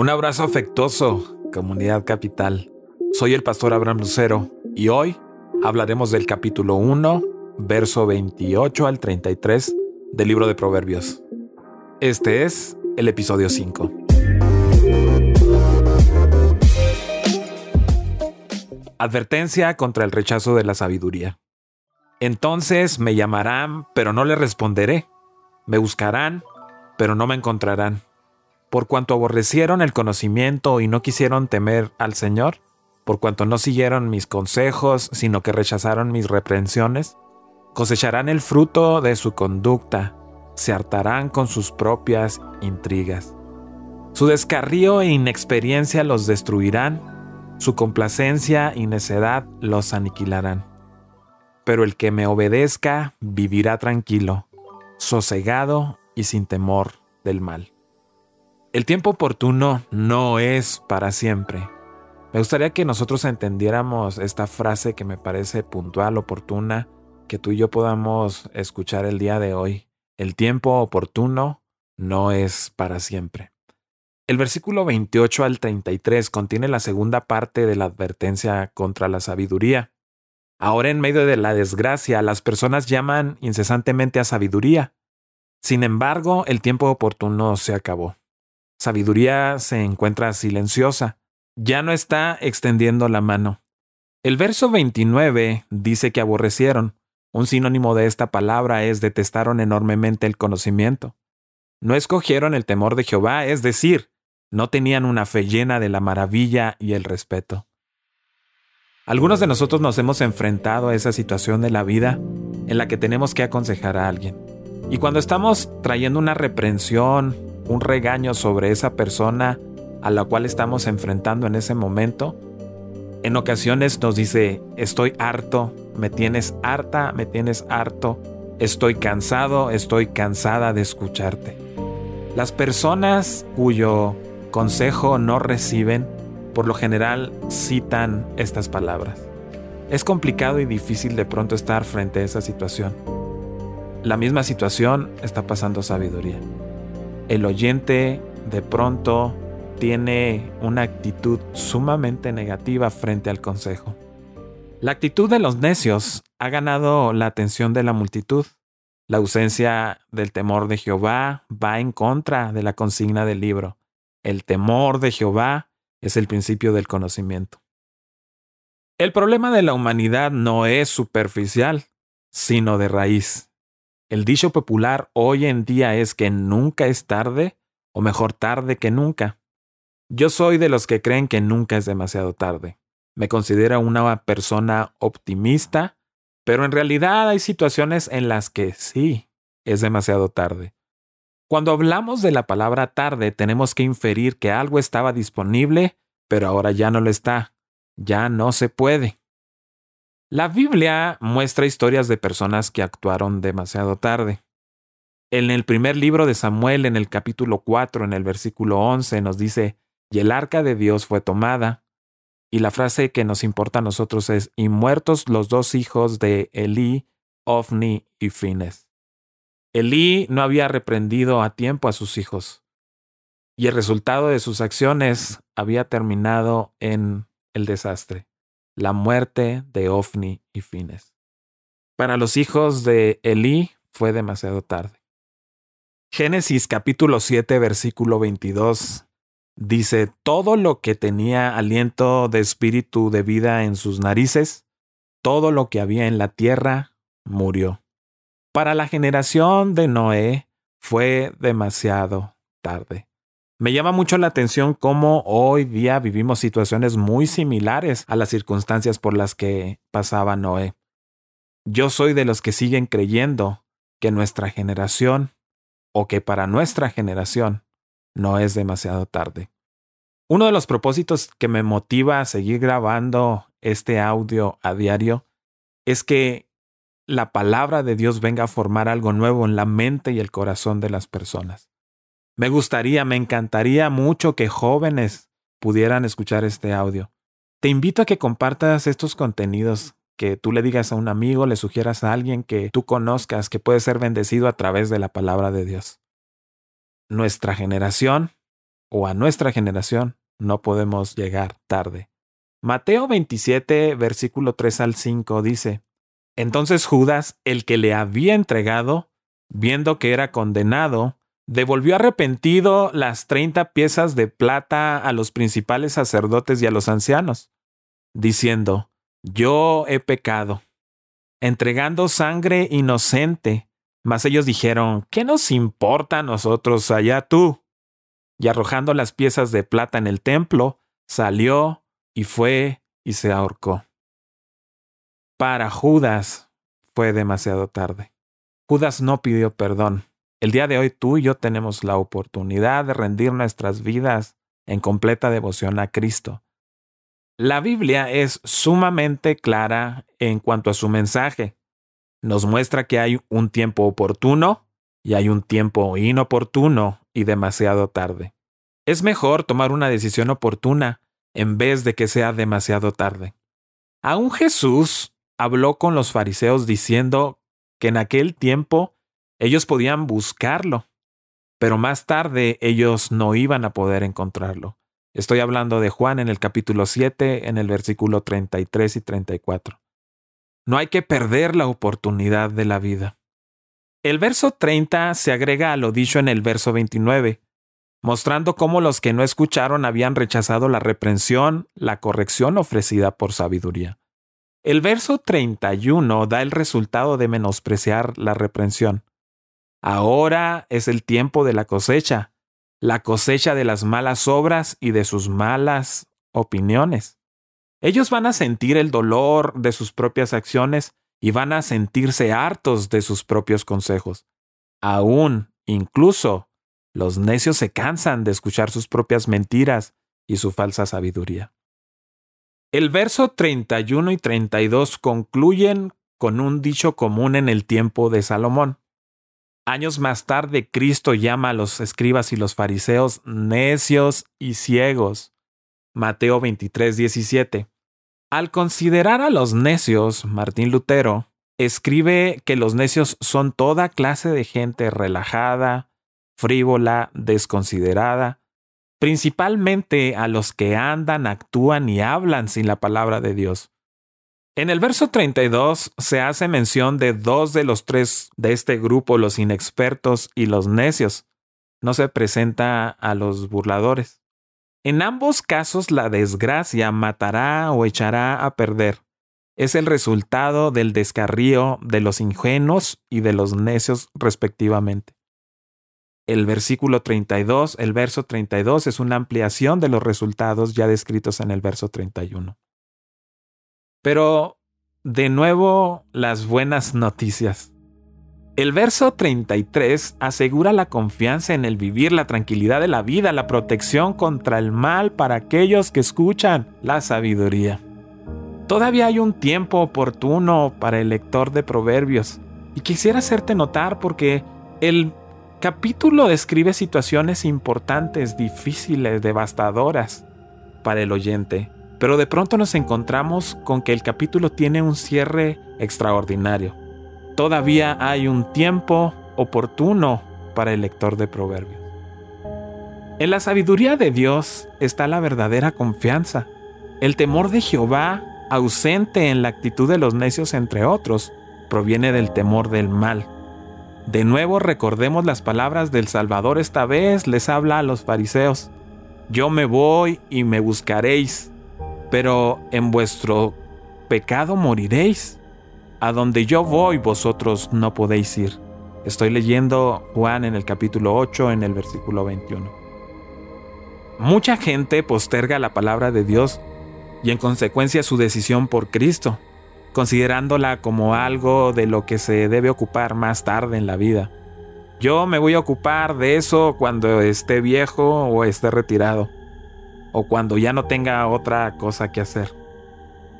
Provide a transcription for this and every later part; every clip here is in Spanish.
Un abrazo afectuoso, comunidad capital. Soy el pastor Abraham Lucero y hoy hablaremos del capítulo 1, verso 28 al 33 del libro de Proverbios. Este es el episodio 5. Advertencia contra el rechazo de la sabiduría. Entonces me llamarán, pero no le responderé. Me buscarán, pero no me encontrarán por cuanto aborrecieron el conocimiento y no quisieron temer al Señor, por cuanto no siguieron mis consejos, sino que rechazaron mis reprensiones, cosecharán el fruto de su conducta, se hartarán con sus propias intrigas. Su descarrío e inexperiencia los destruirán, su complacencia y necedad los aniquilarán. Pero el que me obedezca vivirá tranquilo, sosegado y sin temor del mal. El tiempo oportuno no es para siempre. Me gustaría que nosotros entendiéramos esta frase que me parece puntual, oportuna, que tú y yo podamos escuchar el día de hoy. El tiempo oportuno no es para siempre. El versículo 28 al 33 contiene la segunda parte de la advertencia contra la sabiduría. Ahora en medio de la desgracia, las personas llaman incesantemente a sabiduría. Sin embargo, el tiempo oportuno se acabó sabiduría se encuentra silenciosa, ya no está extendiendo la mano. El verso 29 dice que aborrecieron. Un sinónimo de esta palabra es detestaron enormemente el conocimiento. No escogieron el temor de Jehová, es decir, no tenían una fe llena de la maravilla y el respeto. Algunos de nosotros nos hemos enfrentado a esa situación de la vida en la que tenemos que aconsejar a alguien. Y cuando estamos trayendo una reprensión, un regaño sobre esa persona a la cual estamos enfrentando en ese momento, en ocasiones nos dice, estoy harto, me tienes harta, me tienes harto, estoy cansado, estoy cansada de escucharte. Las personas cuyo consejo no reciben, por lo general citan estas palabras. Es complicado y difícil de pronto estar frente a esa situación. La misma situación está pasando sabiduría el oyente de pronto tiene una actitud sumamente negativa frente al consejo. La actitud de los necios ha ganado la atención de la multitud. La ausencia del temor de Jehová va en contra de la consigna del libro. El temor de Jehová es el principio del conocimiento. El problema de la humanidad no es superficial, sino de raíz. El dicho popular hoy en día es que nunca es tarde, o mejor tarde que nunca. Yo soy de los que creen que nunca es demasiado tarde. Me considero una persona optimista, pero en realidad hay situaciones en las que sí, es demasiado tarde. Cuando hablamos de la palabra tarde, tenemos que inferir que algo estaba disponible, pero ahora ya no lo está. Ya no se puede. La Biblia muestra historias de personas que actuaron demasiado tarde. En el primer libro de Samuel, en el capítulo 4, en el versículo 11, nos dice, y el arca de Dios fue tomada. Y la frase que nos importa a nosotros es, y muertos los dos hijos de Elí, Ofni y Fines. Elí no había reprendido a tiempo a sus hijos, y el resultado de sus acciones había terminado en el desastre la muerte de Ofni y Fines. Para los hijos de Elí fue demasiado tarde. Génesis capítulo 7 versículo 22 dice, todo lo que tenía aliento de espíritu de vida en sus narices, todo lo que había en la tierra, murió. Para la generación de Noé fue demasiado tarde. Me llama mucho la atención cómo hoy día vivimos situaciones muy similares a las circunstancias por las que pasaba Noé. Yo soy de los que siguen creyendo que nuestra generación o que para nuestra generación no es demasiado tarde. Uno de los propósitos que me motiva a seguir grabando este audio a diario es que la palabra de Dios venga a formar algo nuevo en la mente y el corazón de las personas. Me gustaría, me encantaría mucho que jóvenes pudieran escuchar este audio. Te invito a que compartas estos contenidos, que tú le digas a un amigo, le sugieras a alguien que tú conozcas que puede ser bendecido a través de la palabra de Dios. Nuestra generación o a nuestra generación no podemos llegar tarde. Mateo 27, versículo 3 al 5 dice, Entonces Judas, el que le había entregado, viendo que era condenado, devolvió arrepentido las treinta piezas de plata a los principales sacerdotes y a los ancianos, diciendo, Yo he pecado, entregando sangre inocente. Mas ellos dijeron, ¿qué nos importa a nosotros allá tú? Y arrojando las piezas de plata en el templo, salió y fue y se ahorcó. Para Judas fue demasiado tarde. Judas no pidió perdón. El día de hoy tú y yo tenemos la oportunidad de rendir nuestras vidas en completa devoción a Cristo. La Biblia es sumamente clara en cuanto a su mensaje. Nos muestra que hay un tiempo oportuno y hay un tiempo inoportuno y demasiado tarde. Es mejor tomar una decisión oportuna en vez de que sea demasiado tarde. Aún Jesús habló con los fariseos diciendo que en aquel tiempo ellos podían buscarlo, pero más tarde ellos no iban a poder encontrarlo. Estoy hablando de Juan en el capítulo 7, en el versículo 33 y 34. No hay que perder la oportunidad de la vida. El verso 30 se agrega a lo dicho en el verso 29, mostrando cómo los que no escucharon habían rechazado la reprensión, la corrección ofrecida por sabiduría. El verso 31 da el resultado de menospreciar la reprensión. Ahora es el tiempo de la cosecha, la cosecha de las malas obras y de sus malas opiniones. Ellos van a sentir el dolor de sus propias acciones y van a sentirse hartos de sus propios consejos. Aún, incluso, los necios se cansan de escuchar sus propias mentiras y su falsa sabiduría. El verso 31 y 32 concluyen con un dicho común en el tiempo de Salomón. Años más tarde, Cristo llama a los escribas y los fariseos necios y ciegos. Mateo 23, 17. Al considerar a los necios, Martín Lutero escribe que los necios son toda clase de gente relajada, frívola, desconsiderada, principalmente a los que andan, actúan y hablan sin la palabra de Dios. En el verso 32 se hace mención de dos de los tres de este grupo, los inexpertos y los necios. No se presenta a los burladores. En ambos casos la desgracia matará o echará a perder. Es el resultado del descarrío de los ingenuos y de los necios respectivamente. El versículo 32, el verso 32 es una ampliación de los resultados ya descritos en el verso 31. Pero, de nuevo, las buenas noticias. El verso 33 asegura la confianza en el vivir, la tranquilidad de la vida, la protección contra el mal para aquellos que escuchan la sabiduría. Todavía hay un tiempo oportuno para el lector de Proverbios, y quisiera hacerte notar porque el capítulo describe situaciones importantes, difíciles, devastadoras para el oyente. Pero de pronto nos encontramos con que el capítulo tiene un cierre extraordinario. Todavía hay un tiempo oportuno para el lector de proverbios. En la sabiduría de Dios está la verdadera confianza. El temor de Jehová, ausente en la actitud de los necios entre otros, proviene del temor del mal. De nuevo recordemos las palabras del Salvador esta vez les habla a los fariseos. Yo me voy y me buscaréis, pero en vuestro pecado moriréis. A donde yo voy vosotros no podéis ir. Estoy leyendo Juan en el capítulo 8 en el versículo 21. Mucha gente posterga la palabra de Dios y en consecuencia su decisión por Cristo, considerándola como algo de lo que se debe ocupar más tarde en la vida. Yo me voy a ocupar de eso cuando esté viejo o esté retirado o cuando ya no tenga otra cosa que hacer.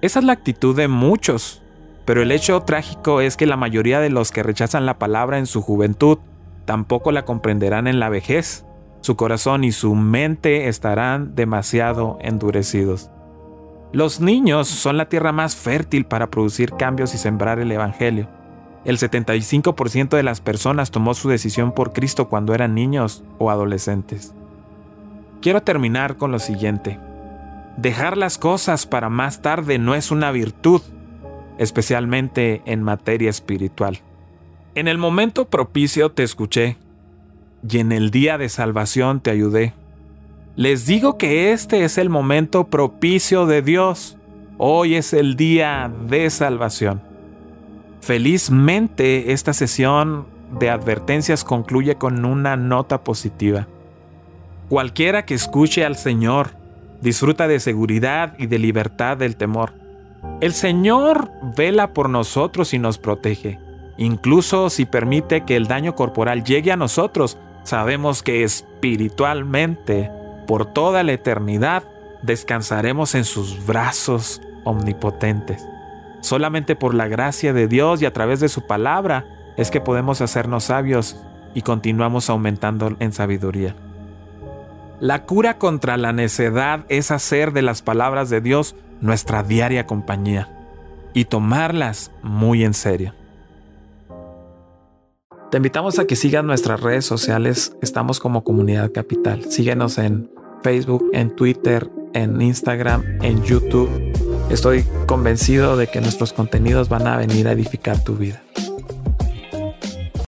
Esa es la actitud de muchos, pero el hecho trágico es que la mayoría de los que rechazan la palabra en su juventud tampoco la comprenderán en la vejez. Su corazón y su mente estarán demasiado endurecidos. Los niños son la tierra más fértil para producir cambios y sembrar el Evangelio. El 75% de las personas tomó su decisión por Cristo cuando eran niños o adolescentes. Quiero terminar con lo siguiente. Dejar las cosas para más tarde no es una virtud, especialmente en materia espiritual. En el momento propicio te escuché, y en el día de salvación te ayudé. Les digo que este es el momento propicio de Dios. Hoy es el día de salvación. Felizmente esta sesión de advertencias concluye con una nota positiva. Cualquiera que escuche al Señor disfruta de seguridad y de libertad del temor. El Señor vela por nosotros y nos protege. Incluso si permite que el daño corporal llegue a nosotros, sabemos que espiritualmente por toda la eternidad descansaremos en sus brazos omnipotentes. Solamente por la gracia de Dios y a través de su palabra es que podemos hacernos sabios y continuamos aumentando en sabiduría. La cura contra la necedad es hacer de las palabras de Dios nuestra diaria compañía y tomarlas muy en serio. Te invitamos a que sigas nuestras redes sociales. Estamos como Comunidad Capital. Síguenos en Facebook, en Twitter, en Instagram, en YouTube. Estoy convencido de que nuestros contenidos van a venir a edificar tu vida.